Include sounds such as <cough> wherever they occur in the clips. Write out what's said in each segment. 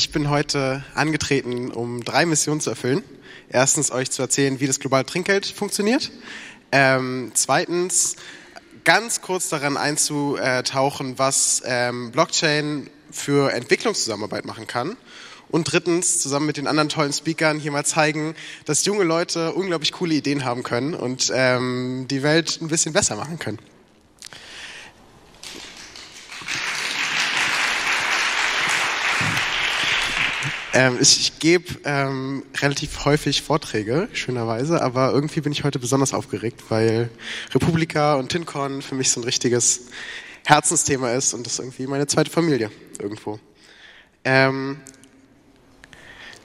Ich bin heute angetreten, um drei Missionen zu erfüllen. Erstens euch zu erzählen, wie das globale Trinkgeld funktioniert. Ähm, zweitens ganz kurz daran einzutauchen, was ähm, Blockchain für Entwicklungszusammenarbeit machen kann. Und drittens, zusammen mit den anderen tollen Speakern hier mal zeigen, dass junge Leute unglaublich coole Ideen haben können und ähm, die Welt ein bisschen besser machen können. Ähm, ich, ich gebe ähm, relativ häufig Vorträge, schönerweise, aber irgendwie bin ich heute besonders aufgeregt, weil Republika und TinCon für mich so ein richtiges Herzensthema ist und das irgendwie meine zweite Familie irgendwo. Ähm,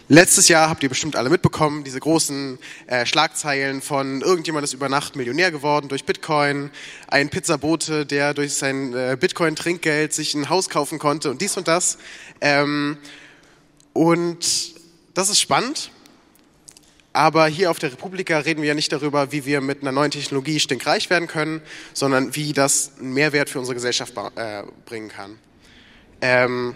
Letztes Jahr habt ihr bestimmt alle mitbekommen, diese großen äh, Schlagzeilen von irgendjemand ist über Nacht Millionär geworden durch Bitcoin, ein Pizzabote, der durch sein äh, Bitcoin-Trinkgeld sich ein Haus kaufen konnte und dies und das. Ähm, und das ist spannend. Aber hier auf der Republika reden wir ja nicht darüber, wie wir mit einer neuen Technologie stinkreich werden können, sondern wie das einen Mehrwert für unsere Gesellschaft äh, bringen kann. Ähm,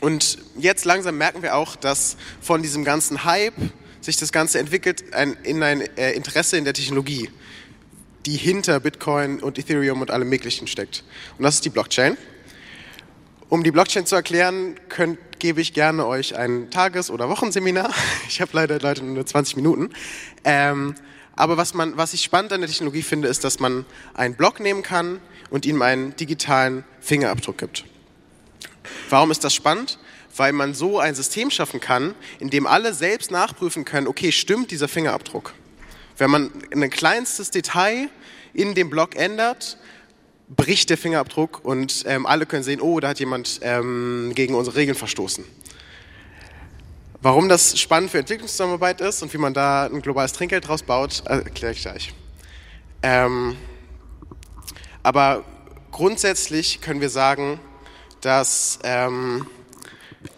und jetzt langsam merken wir auch, dass von diesem ganzen Hype sich das Ganze entwickelt ein, in ein äh, Interesse in der Technologie, die hinter Bitcoin und Ethereum und allem Möglichen steckt. Und das ist die Blockchain. Um die Blockchain zu erklären, könnt, gebe ich gerne euch ein Tages- oder Wochenseminar. <laughs> Ich habe leider, leider nur 20 Minuten. Ähm, aber was, man, was ich spannend an der Technologie finde, ist, dass man einen Block nehmen kann und ihm einen digitalen Fingerabdruck gibt. Warum ist das spannend? Weil man so ein System schaffen kann, in dem alle selbst nachprüfen können, okay, stimmt dieser Fingerabdruck? Wenn man ein kleinstes Detail in dem Block ändert, bricht der Fingerabdruck und ähm, alle können sehen, oh, da hat jemand ähm, gegen unsere Regeln verstoßen. Warum das spannend für Entwicklungszusammenarbeit ist und wie man da ein globales Trinkgeld draus baut, erkläre ich gleich. Ähm, aber grundsätzlich können wir sagen, dass ähm,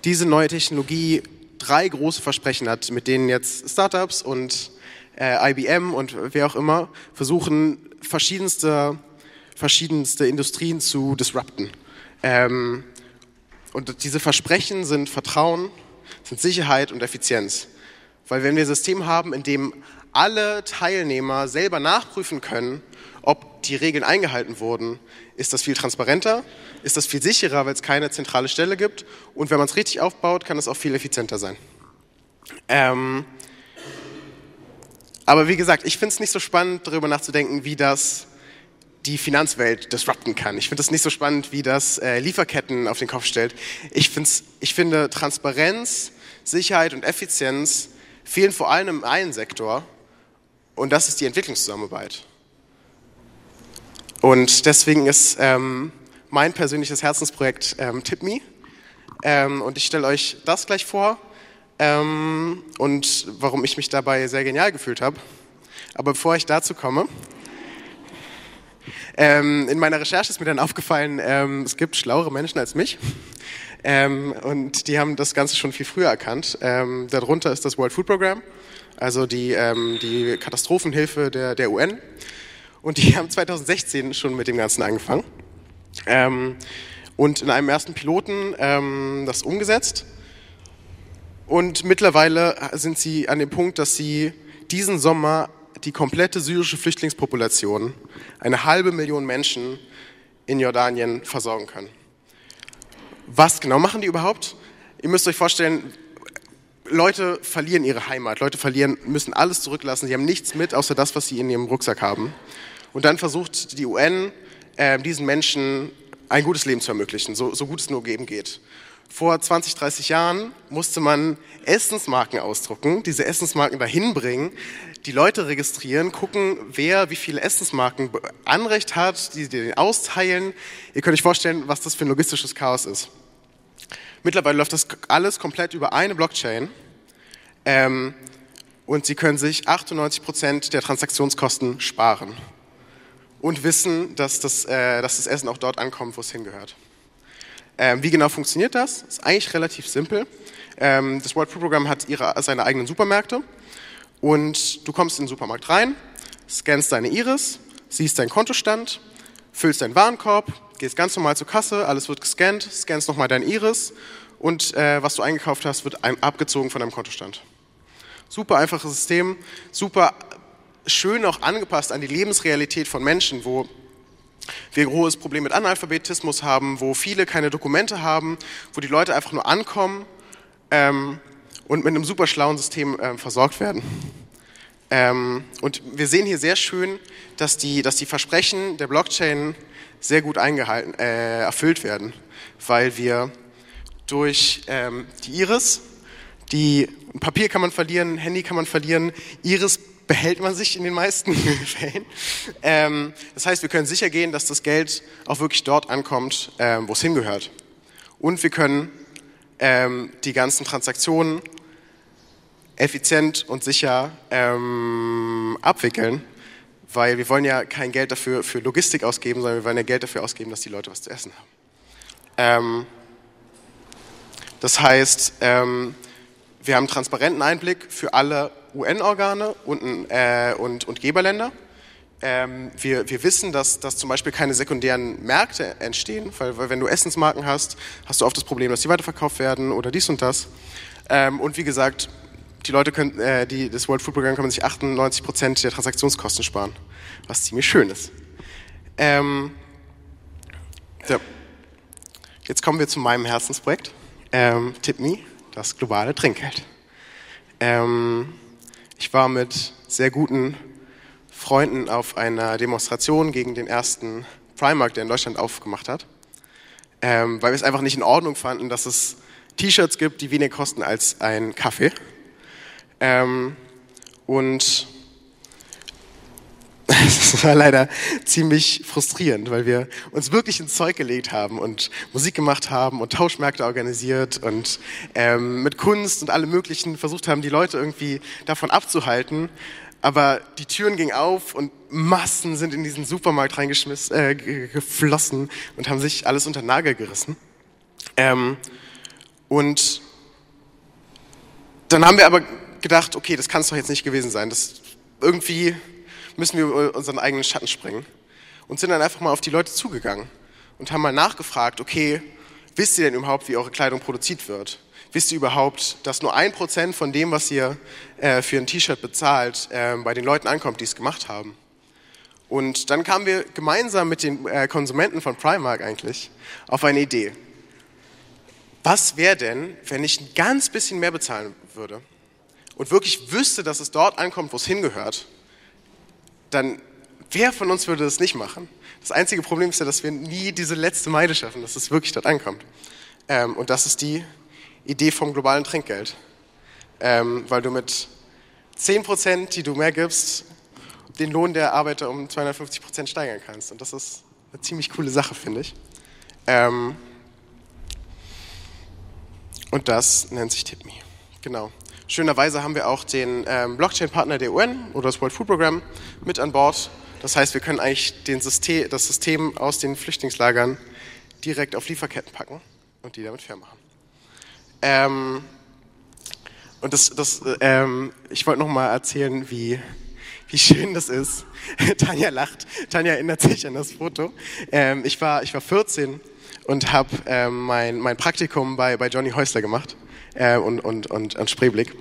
diese neue Technologie drei große Versprechen hat, mit denen jetzt Startups und äh, IBM und wer auch immer versuchen, verschiedenste verschiedenste Industrien zu disrupten. Ähm, und diese Versprechen sind Vertrauen, sind Sicherheit und Effizienz. Weil wenn wir ein System haben, in dem alle Teilnehmer selber nachprüfen können, ob die Regeln eingehalten wurden, ist das viel transparenter, ist das viel sicherer, weil es keine zentrale Stelle gibt und wenn man es richtig aufbaut, kann es auch viel effizienter sein. Ähm, aber wie gesagt, ich finde es nicht so spannend, darüber nachzudenken, wie das die Finanzwelt disrupten kann. Ich finde das nicht so spannend, wie das äh, Lieferketten auf den Kopf stellt. Ich, find's, ich finde, Transparenz, Sicherheit und Effizienz fehlen vor allem im einen Sektor und das ist die Entwicklungszusammenarbeit. Und deswegen ist ähm, mein persönliches Herzensprojekt ähm, TipMe ähm, und ich stelle euch das gleich vor ähm, und warum ich mich dabei sehr genial gefühlt habe. Aber bevor ich dazu komme, ähm, in meiner Recherche ist mir dann aufgefallen, ähm, es gibt schlauere Menschen als mich. Ähm, und die haben das Ganze schon viel früher erkannt. Ähm, darunter ist das World Food Program, also die, ähm, die Katastrophenhilfe der, der UN. Und die haben 2016 schon mit dem Ganzen angefangen. Ähm, und in einem ersten Piloten das umgesetzt. Und mittlerweile sind sie an dem Punkt, dass sie diesen Sommer die komplette syrische Flüchtlingspopulation, eine halbe Million Menschen in Jordanien versorgen können. Was genau machen die überhaupt? Ihr müsst euch vorstellen, Leute verlieren ihre Heimat, Leute verlieren, müssen alles zurücklassen, sie haben nichts mit, außer das, was sie in ihrem Rucksack haben. Und dann versucht die UN, äh, diesen Menschen ein gutes Leben zu ermöglichen, so, so gut es nur geben geht. Vor 20, 30 Jahren musste man Essensmarken ausdrucken, diese Essensmarken dahin bringen, die Leute registrieren, gucken, wer wie viele Essensmarken Anrecht hat, die den austeilen. Ihr könnt euch vorstellen, was das für ein logistisches Chaos ist. Mittlerweile läuft das alles komplett über eine Blockchain ähm, und Sie können sich 98 Prozent der Transaktionskosten sparen und wissen, dass das, äh, dass das Essen auch dort ankommt, wo es hingehört. Ähm, wie genau funktioniert das? Ist eigentlich relativ simpel. Ähm, das World Food Program hat ihre, seine eigenen Supermärkte und du kommst in den Supermarkt rein, scannst deine Iris, siehst deinen Kontostand, füllst deinen Warenkorb, gehst ganz normal zur Kasse, alles wird gescannt, scannst nochmal dein Iris und äh, was du eingekauft hast, wird abgezogen von deinem Kontostand. Super einfaches System, super schön auch angepasst an die Lebensrealität von Menschen, wo wir ein hohes Problem mit Analphabetismus haben, wo viele keine Dokumente haben, wo die Leute einfach nur ankommen ähm, und mit einem super schlauen System ähm, versorgt werden. Ähm, und wir sehen hier sehr schön, dass die, dass die Versprechen der Blockchain sehr gut eingehalten, äh, erfüllt werden, weil wir durch ähm, die Iris, die Papier kann man verlieren, Handy kann man verlieren, Iris behält man sich in den meisten <laughs> Fällen. Ähm, das heißt, wir können sicher gehen, dass das Geld auch wirklich dort ankommt, ähm, wo es hingehört. Und wir können ähm, die ganzen Transaktionen effizient und sicher ähm, abwickeln, weil wir wollen ja kein Geld dafür für Logistik ausgeben, sondern wir wollen ja Geld dafür ausgeben, dass die Leute was zu essen haben. Ähm, das heißt, ähm, wir haben einen transparenten Einblick für alle UN-Organe und, äh, und, und Geberländer. Ähm, wir, wir wissen, dass, dass zum Beispiel keine sekundären Märkte entstehen, weil, weil wenn du Essensmarken hast, hast du oft das Problem, dass die weiterverkauft werden oder dies und das. Ähm, und wie gesagt, die Leute können, äh, die, das World Food Program kann sich 98 Prozent der Transaktionskosten sparen, was ziemlich schön ist. Ähm, so. Jetzt kommen wir zu meinem Herzensprojekt, ähm, TipMe, das globale Trinkgeld. Ähm, ich war mit sehr guten Freunden auf einer Demonstration gegen den ersten Primark, der in Deutschland aufgemacht hat, ähm, weil wir es einfach nicht in Ordnung fanden, dass es T-Shirts gibt, die weniger kosten als ein Kaffee. Ähm, und <laughs> es war leider ziemlich frustrierend, weil wir uns wirklich ins Zeug gelegt haben und Musik gemacht haben und Tauschmärkte organisiert und ähm, mit Kunst und allem Möglichen versucht haben, die Leute irgendwie davon abzuhalten. Aber die Türen gingen auf und Massen sind in diesen Supermarkt reingeflossen äh, und haben sich alles unter den Nagel gerissen. Ähm, und dann haben wir aber gedacht, okay, das kann es doch jetzt nicht gewesen sein. Das irgendwie müssen wir unseren eigenen Schatten springen. Und sind dann einfach mal auf die Leute zugegangen und haben mal nachgefragt, okay, wisst ihr denn überhaupt, wie eure Kleidung produziert wird? Wisst ihr überhaupt, dass nur ein Prozent von dem, was ihr äh, für ein T-Shirt bezahlt, äh, bei den Leuten ankommt, die es gemacht haben? Und dann kamen wir gemeinsam mit den äh, Konsumenten von Primark eigentlich auf eine Idee. Was wäre denn, wenn ich ein ganz bisschen mehr bezahlen würde und wirklich wüsste, dass es dort ankommt, wo es hingehört? Dann wer von uns würde das nicht machen? Das einzige Problem ist ja, dass wir nie diese letzte Meile schaffen, dass es wirklich dort ankommt. Ähm, und das ist die Idee vom globalen Trinkgeld. Ähm, weil du mit 10 Prozent, die du mehr gibst, den Lohn der Arbeiter um 250 Prozent steigern kannst. Und das ist eine ziemlich coole Sache, finde ich. Ähm, und das nennt sich TipMe. Genau. Schönerweise haben wir auch den ähm, Blockchain-Partner der UN oder das World Food Program mit an Bord. Das heißt, wir können eigentlich System, das System aus den Flüchtlingslagern direkt auf Lieferketten packen und die damit fair machen. Ähm, und das, das, ähm, ich wollte noch mal erzählen, wie, wie schön das ist. <laughs> Tanja lacht. Tanja erinnert sich an das Foto. Ähm, ich, war, ich war 14 und habe ähm, mein, mein Praktikum bei, bei Johnny Häusler gemacht äh, und, und, und, und Spreeblick.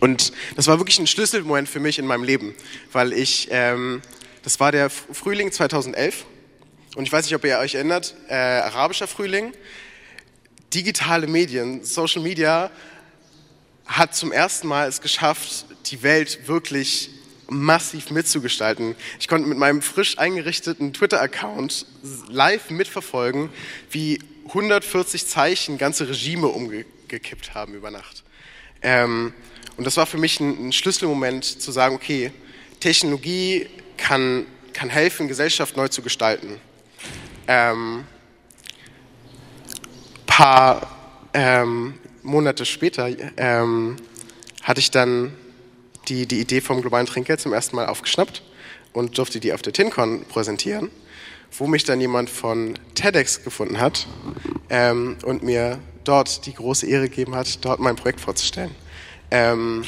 Und das war wirklich ein Schlüsselmoment für mich in meinem Leben, weil ich, ähm, das war der Frühling 2011 und ich weiß nicht, ob ihr euch erinnert, äh, arabischer Frühling, digitale Medien, Social Media hat zum ersten Mal es geschafft, die Welt wirklich massiv mitzugestalten. Ich konnte mit meinem frisch eingerichteten Twitter-Account live mitverfolgen, wie 140 Zeichen ganze Regime umge gekippt haben über Nacht. Ähm, und das war für mich ein, ein, Schlüsselmoment zu sagen, okay, Technologie kann, kann helfen, Gesellschaft neu zu gestalten. Ähm, paar ähm, Monate später ähm, hatte ich dann die, die Idee vom globalen Trinkgeld zum ersten Mal aufgeschnappt und durfte die auf der TinCon präsentieren, wo mich dann jemand von TEDx gefunden hat ähm, und mir dort die große Ehre gegeben hat, dort mein Projekt vorzustellen. Ähm,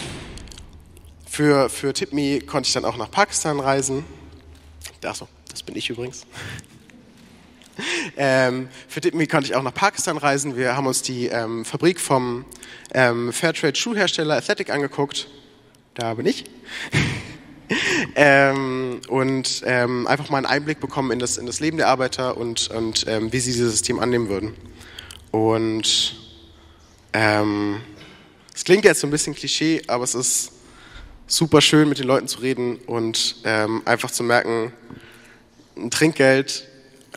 für, für TipMe konnte ich dann auch nach Pakistan reisen. Achso, das bin ich übrigens. <laughs> ähm, für DipMe konnte ich auch nach Pakistan reisen. Wir haben uns die ähm, Fabrik vom ähm, Fairtrade Schuhhersteller Athletic angeguckt. Da bin ich. <laughs> ähm, und ähm, einfach mal einen Einblick bekommen in das, in das Leben der Arbeiter und, und ähm, wie sie dieses System annehmen würden. Und ähm, es klingt jetzt so ein bisschen Klischee, aber es ist super schön, mit den Leuten zu reden und ähm, einfach zu merken, ein Trinkgeld,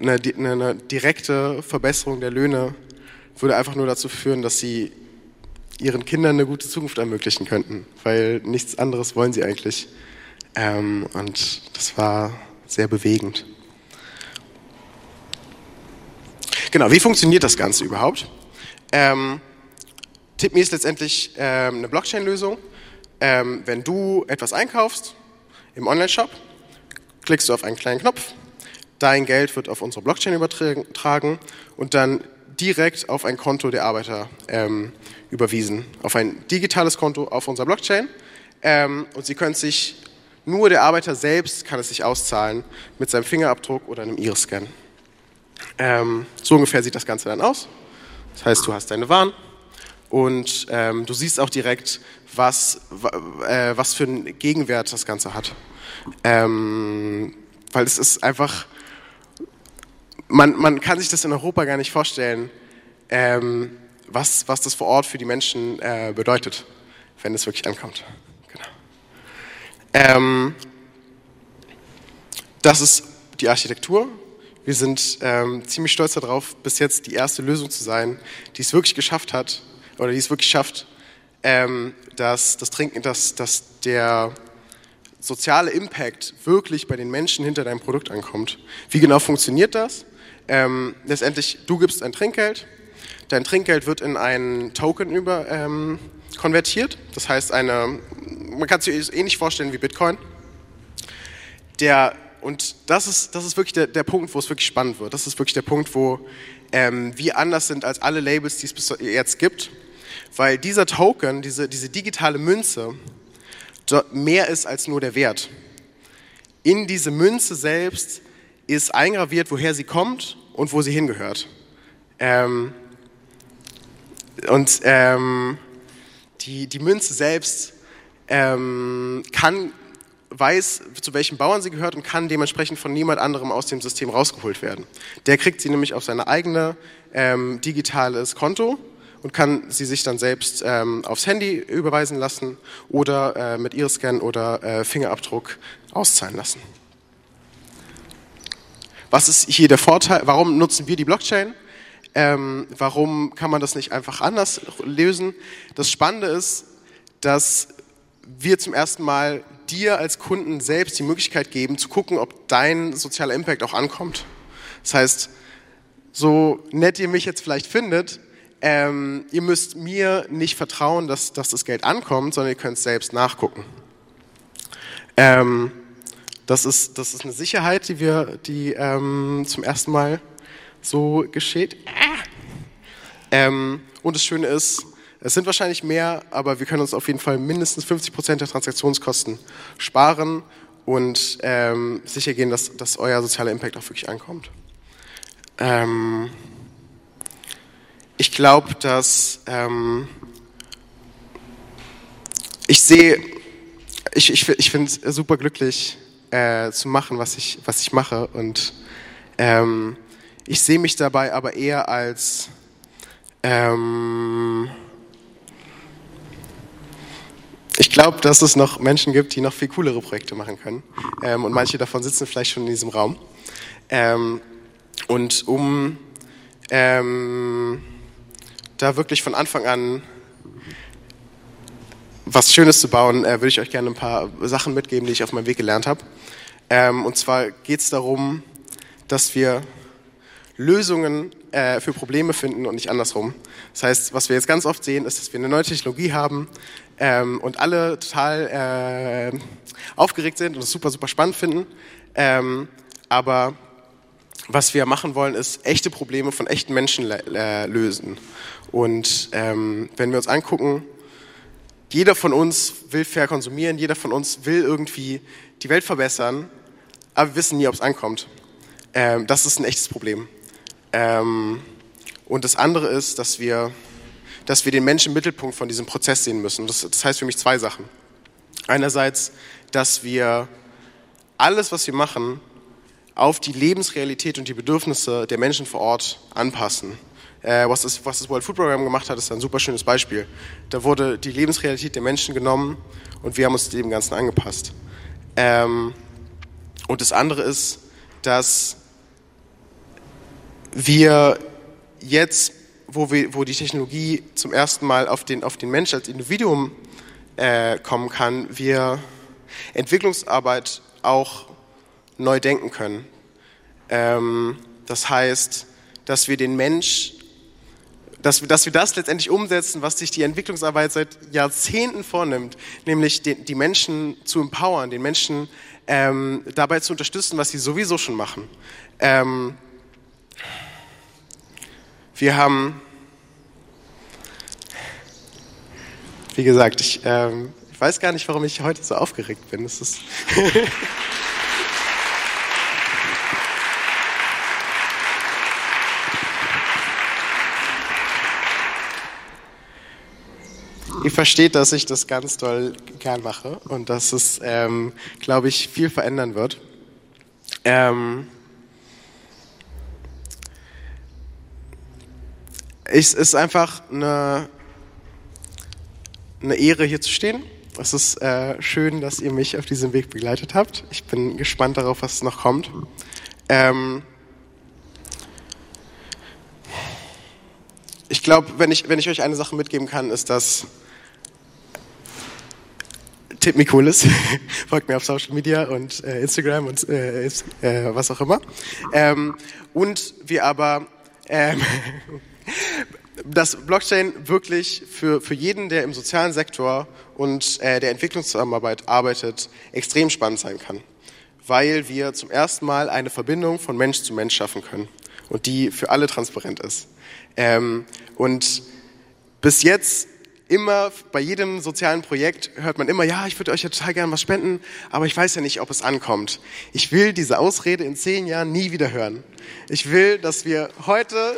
eine, eine, direkte Verbesserung der Löhne würde einfach nur dazu führen, dass sie ihren Kindern eine gute Zukunft ermöglichen könnten, weil nichts anderes wollen sie eigentlich. Ähm, und das war sehr bewegend. Genau, wie funktioniert das Ganze überhaupt? Ähm, TipMe ist letztendlich ähm, eine Blockchain-Lösung. Ähm, wenn du etwas einkaufst im Online-Shop, klickst du auf einen kleinen Knopf, dein Geld wird auf unsere Blockchain übertragen und dann direkt auf ein Konto der Arbeiter ähm, überwiesen, auf ein digitales Konto auf unserer Blockchain. Ähm, und sie können sich nur der Arbeiter selbst kann es sich auszahlen mit seinem Fingerabdruck oder einem Iris-Scan. Ähm, so ungefähr sieht das Ganze dann aus. Das heißt, du hast deine Waren und ähm, du siehst auch direkt, was, äh, was für einen Gegenwert das Ganze hat. Ähm, weil es ist einfach, man, man kann sich das in Europa gar nicht vorstellen, ähm, was, was das vor Ort für die Menschen äh, bedeutet, wenn es wirklich ankommt. Ähm, das ist die Architektur. Wir sind ähm, ziemlich stolz darauf, bis jetzt die erste Lösung zu sein, die es wirklich geschafft hat, oder die es wirklich schafft, ähm, dass, das Trinken, dass, dass der soziale Impact wirklich bei den Menschen hinter deinem Produkt ankommt. Wie genau funktioniert das? Ähm, letztendlich, du gibst ein Trinkgeld, dein Trinkgeld wird in einen Token über, ähm, konvertiert, das heißt eine man kann es sich ähnlich vorstellen wie Bitcoin. Der, und das ist, das ist wirklich der, der Punkt, wo es wirklich spannend wird. Das ist wirklich der Punkt, wo ähm, wir anders sind als alle Labels, die es bis jetzt gibt. Weil dieser Token, diese, diese digitale Münze, mehr ist als nur der Wert. In diese Münze selbst ist eingraviert, woher sie kommt und wo sie hingehört. Ähm, und ähm, die, die Münze selbst ähm, kann, weiß, zu welchen Bauern sie gehört und kann dementsprechend von niemand anderem aus dem System rausgeholt werden. Der kriegt sie nämlich auf sein eigene ähm, digitales Konto und kann sie sich dann selbst ähm, aufs Handy überweisen lassen oder äh, mit Iris-Scan oder äh, Fingerabdruck auszahlen lassen. Was ist hier der Vorteil? Warum nutzen wir die Blockchain? Ähm, warum kann man das nicht einfach anders lösen? Das Spannende ist, dass wir zum ersten Mal dir als Kunden selbst die Möglichkeit geben, zu gucken, ob dein sozialer Impact auch ankommt. Das heißt, so nett ihr mich jetzt vielleicht findet, ähm, ihr müsst mir nicht vertrauen, dass, dass das Geld ankommt, sondern ihr könnt es selbst nachgucken. Ähm, das, ist, das ist eine Sicherheit, die wir, die ähm, zum ersten Mal so geschieht. Ähm, und das Schöne ist, es sind wahrscheinlich mehr, aber wir können uns auf jeden Fall mindestens 50 Prozent der Transaktionskosten sparen und ähm, sicher gehen, dass, dass euer sozialer Impact auch wirklich ankommt. Ähm, ich glaube, dass ähm, ich sehe, ich, ich, ich finde es super glücklich äh, zu machen, was ich, was ich mache und ähm, ich sehe mich dabei aber eher als ähm, ich glaube, dass es noch Menschen gibt, die noch viel coolere Projekte machen können. Ähm, und manche davon sitzen vielleicht schon in diesem Raum. Ähm, und um ähm, da wirklich von Anfang an was Schönes zu bauen, äh, würde ich euch gerne ein paar Sachen mitgeben, die ich auf meinem Weg gelernt habe. Ähm, und zwar geht es darum, dass wir Lösungen äh, für Probleme finden und nicht andersrum. Das heißt, was wir jetzt ganz oft sehen, ist, dass wir eine neue Technologie haben ähm, und alle total äh, aufgeregt sind und es super, super spannend finden. Ähm, aber was wir machen wollen, ist echte Probleme von echten Menschen lösen. Und ähm, wenn wir uns angucken, jeder von uns will fair konsumieren, jeder von uns will irgendwie die Welt verbessern, aber wir wissen nie, ob es ankommt. Ähm, das ist ein echtes Problem. Ähm, und das andere ist, dass wir, dass wir den Menschen im Mittelpunkt von diesem Prozess sehen müssen. Das, das heißt für mich zwei Sachen. Einerseits, dass wir alles, was wir machen, auf die Lebensrealität und die Bedürfnisse der Menschen vor Ort anpassen. Äh, was, das, was das World Food Program gemacht hat, ist ein super schönes Beispiel. Da wurde die Lebensrealität der Menschen genommen und wir haben uns dem Ganzen angepasst. Ähm, und das andere ist, dass wir jetzt, wo, wir, wo die Technologie zum ersten Mal auf den, auf den Mensch als Individuum äh, kommen kann, wir Entwicklungsarbeit auch neu denken können. Ähm, das heißt, dass wir den Mensch, dass wir, dass wir das letztendlich umsetzen, was sich die Entwicklungsarbeit seit Jahrzehnten vornimmt, nämlich die, die Menschen zu empowern, den Menschen ähm, dabei zu unterstützen, was sie sowieso schon machen. Ähm, wir haben, wie gesagt, ich, ähm, ich weiß gar nicht, warum ich heute so aufgeregt bin. Es ist <laughs> ihr versteht, dass ich das ganz doll gern mache und dass es, ähm, glaube ich, viel verändern wird. Ähm, es ist einfach eine, eine Ehre, hier zu stehen. Es ist äh, schön, dass ihr mich auf diesem Weg begleitet habt. Ich bin gespannt darauf, was noch kommt. Ähm, ich glaube, wenn ich, wenn ich euch eine Sache mitgeben kann, ist, dass Tipp Mikulis, <laughs> folgt mir auf Social Media und äh, Instagram und äh, äh, was auch immer. Ähm, und wir aber ähm, <laughs> dass Blockchain wirklich für, für jeden, der im sozialen Sektor und äh, der Entwicklungszusammenarbeit arbeitet, extrem spannend sein kann. Weil wir zum ersten Mal eine Verbindung von Mensch zu Mensch schaffen können und die für alle transparent ist. Ähm, und bis jetzt immer bei jedem sozialen Projekt hört man immer, ja, ich würde euch ja total gerne was spenden, aber ich weiß ja nicht, ob es ankommt. Ich will diese Ausrede in zehn Jahren nie wieder hören. Ich will, dass wir heute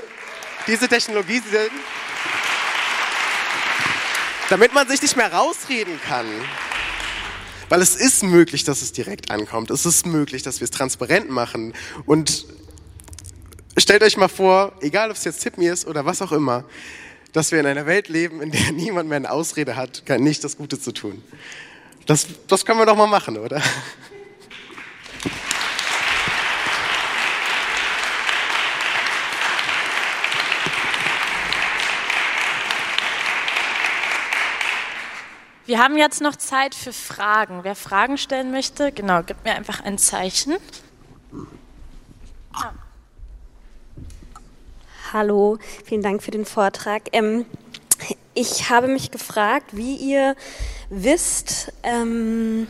diese Technologie sind, damit man sich nicht mehr rausreden kann. Weil es ist möglich, dass es direkt ankommt. Es ist möglich, dass wir es transparent machen. Und stellt euch mal vor, egal ob es jetzt Tippmi ist oder was auch immer, dass wir in einer Welt leben, in der <laughs> niemand mehr eine Ausrede hat, nicht das Gute zu tun. Das, das können wir doch mal machen, oder? Wir haben jetzt noch Zeit für Fragen. Wer Fragen stellen möchte, genau, gib mir einfach ein Zeichen. Ah. Hallo, vielen Dank für den Vortrag. Ähm, ich habe mich gefragt, wie ihr wisst, ähm,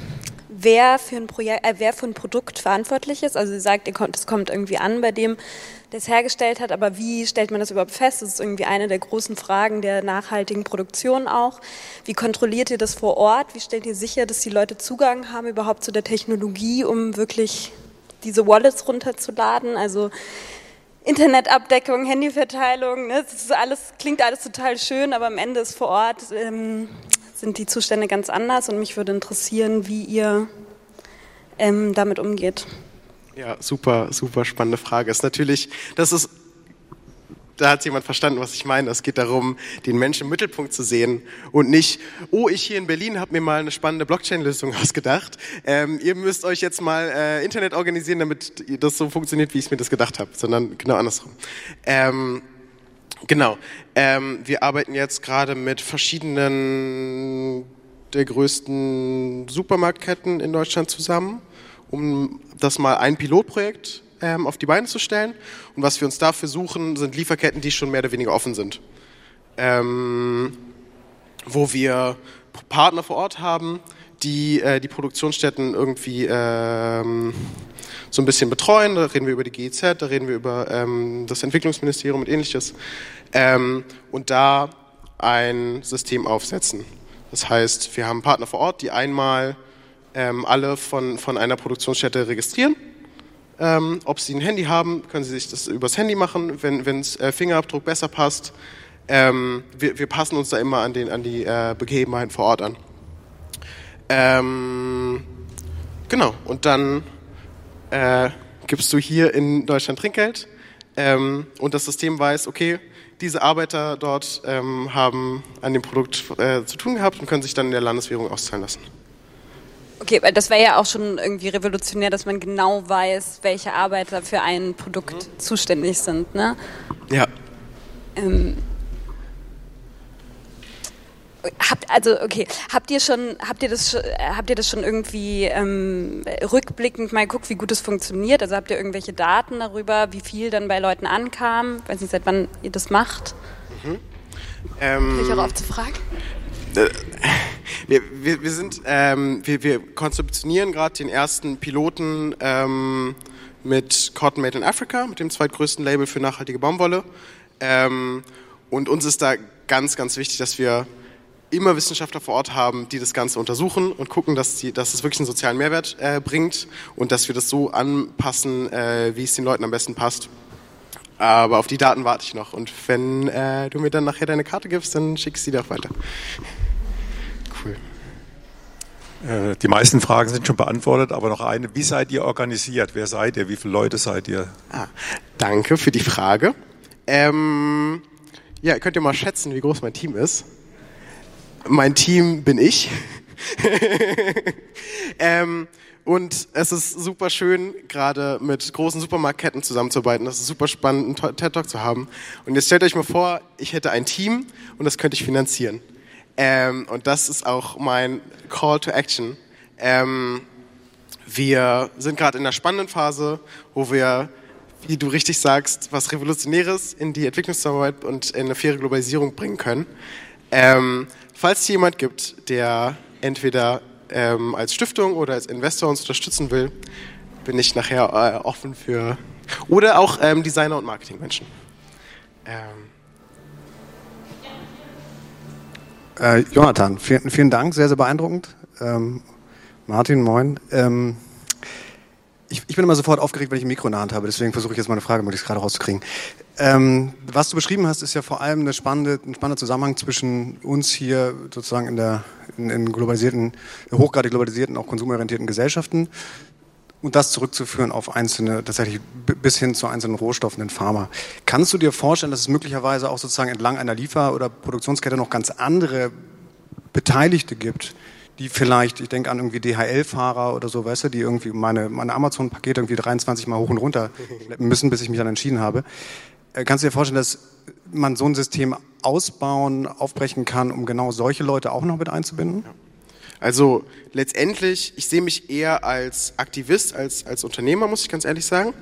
wer, für ein Projekt, äh, wer für ein Produkt verantwortlich ist. Also ihr sagt, es kommt irgendwie an bei dem, der es hergestellt hat, aber wie stellt man das überhaupt fest? Das ist irgendwie eine der großen Fragen der nachhaltigen Produktion auch. Wie kontrolliert ihr das vor Ort? Wie stellt ihr sicher, dass die Leute Zugang haben überhaupt zu der Technologie, um wirklich diese Wallets runterzuladen? Also Internetabdeckung, Handyverteilung, ne? das ist alles, klingt alles total schön, aber am Ende ist vor Ort ähm, sind die Zustände ganz anders und mich würde interessieren, wie ihr ähm, damit umgeht. Ja, super, super spannende Frage. Ist natürlich, das ist, da hat jemand verstanden, was ich meine. Es geht darum, den Menschen im Mittelpunkt zu sehen und nicht, oh, ich hier in Berlin habe mir mal eine spannende Blockchain-Lösung <laughs> ausgedacht. Ähm, ihr müsst euch jetzt mal äh, Internet organisieren, damit das so funktioniert, wie ich mir das gedacht habe, sondern genau andersrum. Ähm, Genau. Ähm, wir arbeiten jetzt gerade mit verschiedenen der größten Supermarktketten in Deutschland zusammen, um das mal ein Pilotprojekt ähm, auf die Beine zu stellen. Und was wir uns dafür suchen, sind Lieferketten, die schon mehr oder weniger offen sind. Ähm, wo wir Partner vor Ort haben, die äh, die Produktionsstätten irgendwie ähm, so ein bisschen betreuen. Da reden wir über die GIZ, da reden wir über ähm, das Entwicklungsministerium und ähnliches. Ähm, und da ein System aufsetzen. Das heißt, wir haben Partner vor Ort, die einmal ähm, alle von, von einer Produktionsstätte registrieren Ähm, ob Sie ein Handy haben, können Sie sich das übers Handy machen, wenn wenns, äh, Fingerabdruck besser passt. Ähm, wir, wir, passen uns da immer an, den, an die äh, Begebenheiten vor Ort an. Ähm, genau, und dann äh, gibst du hier in Deutschland Trinkgeld ähm, und das System weiß, okay, diese Arbeiter dort ähm, haben an dem Produkt äh, zu tun gehabt und können sich dann in der Landeswährung auszahlen lassen. Okay, weil das wäre ja auch schon irgendwie revolutionär, dass man genau weiß, welche Arbeiter für ein Produkt mhm. zuständig sind, ne? Ja. Ähm, Habt also okay, habt ihr schon habt ihr das habt ihr das schon irgendwie ähm, rückblickend mal geguckt, wie gut es funktioniert? Also habt ihr irgendwelche Daten darüber, wie viel dann bei Leuten ankam? Ich weiß nicht, seit wann ihr das macht? Mhm. Ähm, ich auch auf zu fragen? Äh, wir, wir, wir sind ähm, wir, wir konzeptionieren gerade den ersten Piloten ähm, mit Cotton Made in Africa, mit dem zweitgrößten Label für nachhaltige Baumwolle. Ähm, und uns ist da ganz, ganz wichtig, dass wir immer Wissenschaftler vor Ort haben, die das Ganze untersuchen und gucken, dass, die, dass es wirklich einen sozialen Mehrwert äh, bringt und dass wir das so anpassen, äh, wie es den Leuten am besten passt. Aber auf die Daten warte ich noch. Und wenn äh, du mir dann nachher deine Karte gibst, dann schick ich sie dir auch weiter. Cool. Äh, die meisten Fragen sind schon beantwortet, aber noch eine. Wie seid ihr organisiert? Wer seid ihr? Wie viele Leute seid ihr? Ah, danke für die Frage. Ähm, ja, könnt ihr mal schätzen, wie groß mein Team ist? Mein Team bin ich. <laughs> ähm, und es ist super schön, gerade mit großen Supermarktketten zusammenzuarbeiten. Das ist super spannend, einen TED-Talk zu haben. Und jetzt stellt euch mal vor, ich hätte ein Team und das könnte ich finanzieren. Ähm, und das ist auch mein Call to Action. Ähm, wir sind gerade in einer spannenden Phase, wo wir, wie du richtig sagst, was Revolutionäres in die Entwicklungszusammenarbeit und in eine faire Globalisierung bringen können. Ähm, falls es jemand gibt, der entweder ähm, als Stiftung oder als Investor uns unterstützen will, bin ich nachher äh, offen für oder auch ähm, Designer und Marketingmenschen. Ähm. Äh, Jonathan, vielen, vielen Dank, sehr, sehr beeindruckend. Ähm, Martin, moin. Ähm, ich, ich, bin immer sofort aufgeregt, wenn ich ein Mikro in der Hand habe, deswegen versuche ich jetzt mal eine Frage möglichst gerade rauszukriegen. Ähm, was du beschrieben hast, ist ja vor allem eine spannende, ein spannender Zusammenhang zwischen uns hier sozusagen in der in, in globalisierten, hochgradig globalisierten, auch konsumorientierten Gesellschaften und das zurückzuführen auf einzelne, tatsächlich bis hin zu einzelnen Rohstoffen in Pharma. Kannst du dir vorstellen, dass es möglicherweise auch sozusagen entlang einer Liefer- oder Produktionskette noch ganz andere Beteiligte gibt, die vielleicht, ich denke an irgendwie DHL-Fahrer oder so, weißt du, die irgendwie meine, meine Amazon-Pakete irgendwie 23 Mal hoch und runter müssen, bis ich mich dann entschieden habe. Äh, kannst du dir vorstellen, dass man so ein System ausbauen, aufbrechen kann, um genau solche Leute auch noch mit einzubinden? Also letztendlich, ich sehe mich eher als Aktivist, als, als Unternehmer, muss ich ganz ehrlich sagen.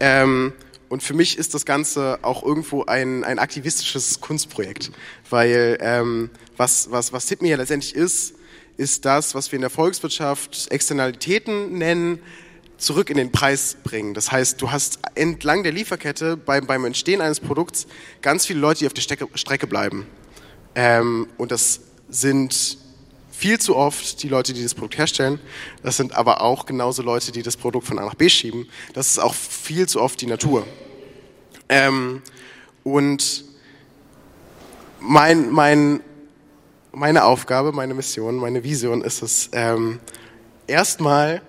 Ähm, und für mich ist das Ganze auch irgendwo ein, ein aktivistisches Kunstprojekt, weil ähm, was, was, was mir ja letztendlich ist, ist das, was wir in der Volkswirtschaft Externalitäten nennen, zurück in den Preis bringen. Das heißt, du hast entlang der Lieferkette beim, beim Entstehen eines Produkts ganz viele Leute, die auf der Strecke, Strecke bleiben. Ähm, und das sind viel zu oft die Leute, die das Produkt herstellen. Das sind aber auch genauso Leute, die das Produkt von A nach B schieben. Das ist auch viel zu oft die Natur. Ähm, und mein, mein meine Aufgabe, meine Mission, meine Vision ist es, ähm, erstmal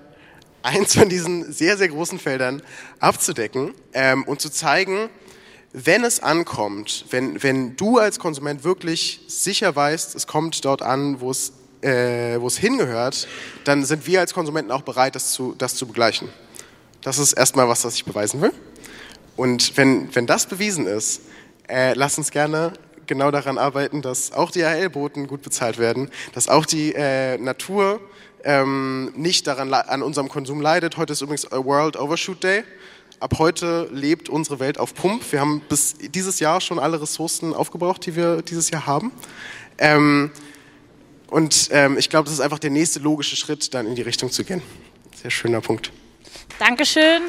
eins von diesen sehr, sehr großen Feldern abzudecken ähm, und zu zeigen, wenn es ankommt, wenn, wenn du als Konsument wirklich sicher weißt, es kommt dort an, wo es, äh, wo es hingehört, dann sind wir als Konsumenten auch bereit, das zu, das zu begleichen. Das ist erstmal was, was ich beweisen will. Und wenn, wenn das bewiesen ist, äh, lass uns gerne genau daran arbeiten, dass auch die AHL-Boten gut bezahlt werden, dass auch die äh, Natur ähm, nicht daran, an unserem Konsum leidet. Heute ist übrigens World Overshoot Day. Ab heute lebt unsere Welt auf Pump. Wir haben bis dieses Jahr schon alle Ressourcen aufgebraucht, die wir dieses Jahr haben. Ähm, und ähm, ich glaube, das ist einfach der nächste logische Schritt, dann in die Richtung zu gehen. Sehr schöner Punkt. Dankeschön.